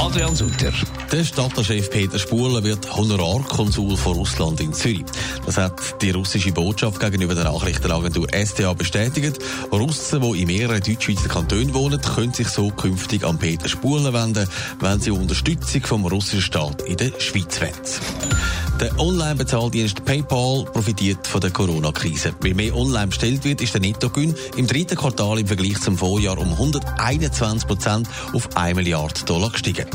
Adrian Sutter. Der Stadtchef Peter Spuler wird Honorarkonsul von Russland in Zürich. Das hat die russische Botschaft gegenüber der Nachrichtenagentur STA bestätigt. Russen, die in mehreren Deutschschweizer Kantonen wohnen, können sich so künftig an Peter Spuler wenden, wenn sie Unterstützung vom russischen Staat in der Schweiz wollen. Der Online-Bezahldienst PayPal profitiert von der Corona-Krise. Weil mehr online bestellt wird, ist der Nettogewinn im dritten Quartal im Vergleich zum Vorjahr um 121 Prozent auf 1 Milliarde Dollar gestiegen.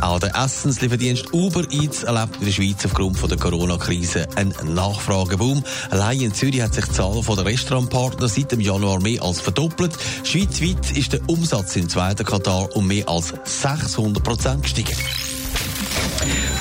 Auch der Essenslieferdienst Uber Eats erlebt in der Schweiz aufgrund der Corona-Krise einen Nachfrageboom. Allein in Zürich hat sich die Zahl der Restaurantpartner seit dem Januar mehr als verdoppelt. Schweizweit ist der Umsatz im zweiten Quartal um mehr als 600 Prozent gestiegen.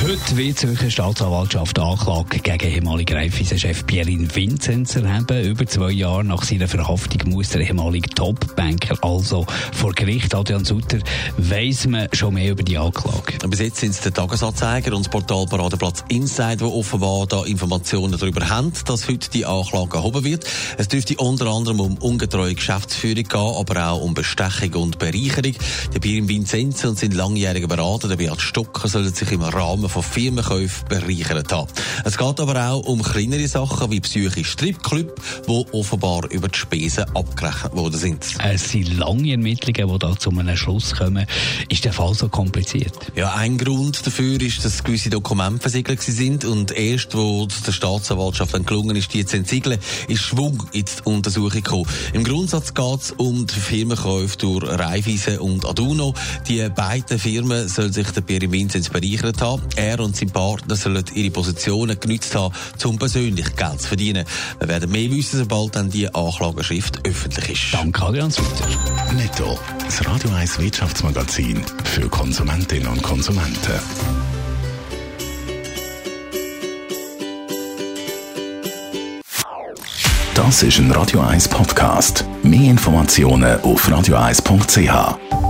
Heute wird die Zürcher Staatsanwaltschaft Anklage gegen ehemaligen Raiffeisen-Chef Pierin Vinzenz erheben. Über zwei Jahre nach seiner Verhaftung muss der ehemalige Top-Banker also vor Gericht. Adrian Sutter, weiss man schon mehr über die Anklage? Bis jetzt sind es der Tagesanzeiger und das Portal Paradeplatz Inside, die offenbar da Informationen darüber haben, dass heute die Anklage erhoben wird. Es dürfte unter anderem um ungetreue Geschäftsführung gehen, aber auch um Bestechung und Bereicherung. Der Pierin Vinzenz und sein langjähriger Berater, der Beat Stocker, sollen sich im Rahmen von Firmenkäufen bereichert haben. Es geht aber auch um kleinere Sachen wie psychische Stripclub, die offenbar über die Spesen abgerechnet worden sind. Es sind lange Ermittlungen, die da zu einem Schluss kommen. Ist der Fall so kompliziert? Ja, ein Grund dafür ist, dass gewisse Dokumente versiegelt sind und erst, wo der Staatsanwaltschaft dann gelungen ist, die zu entsiegeln, ist Schwung in die Untersuchung gekommen. Im Grundsatz geht es um die Firmenkäufe durch Raiffeisen und Aduno. Die beiden Firmen sollen sich der Pierre Vinzenz bereichert haben. Er und sein Partner sollen ihre Positionen genützt haben, um persönlich Geld zu verdienen. Wir werden mehr wissen, sobald dann die Anklageschrift öffentlich ist. Danke, Adrian Sutter. Netto. Das Radio 1 Wirtschaftsmagazin für Konsumentinnen und Konsumenten. Das ist ein Radio 1 Podcast. Mehr Informationen auf radio1.ch.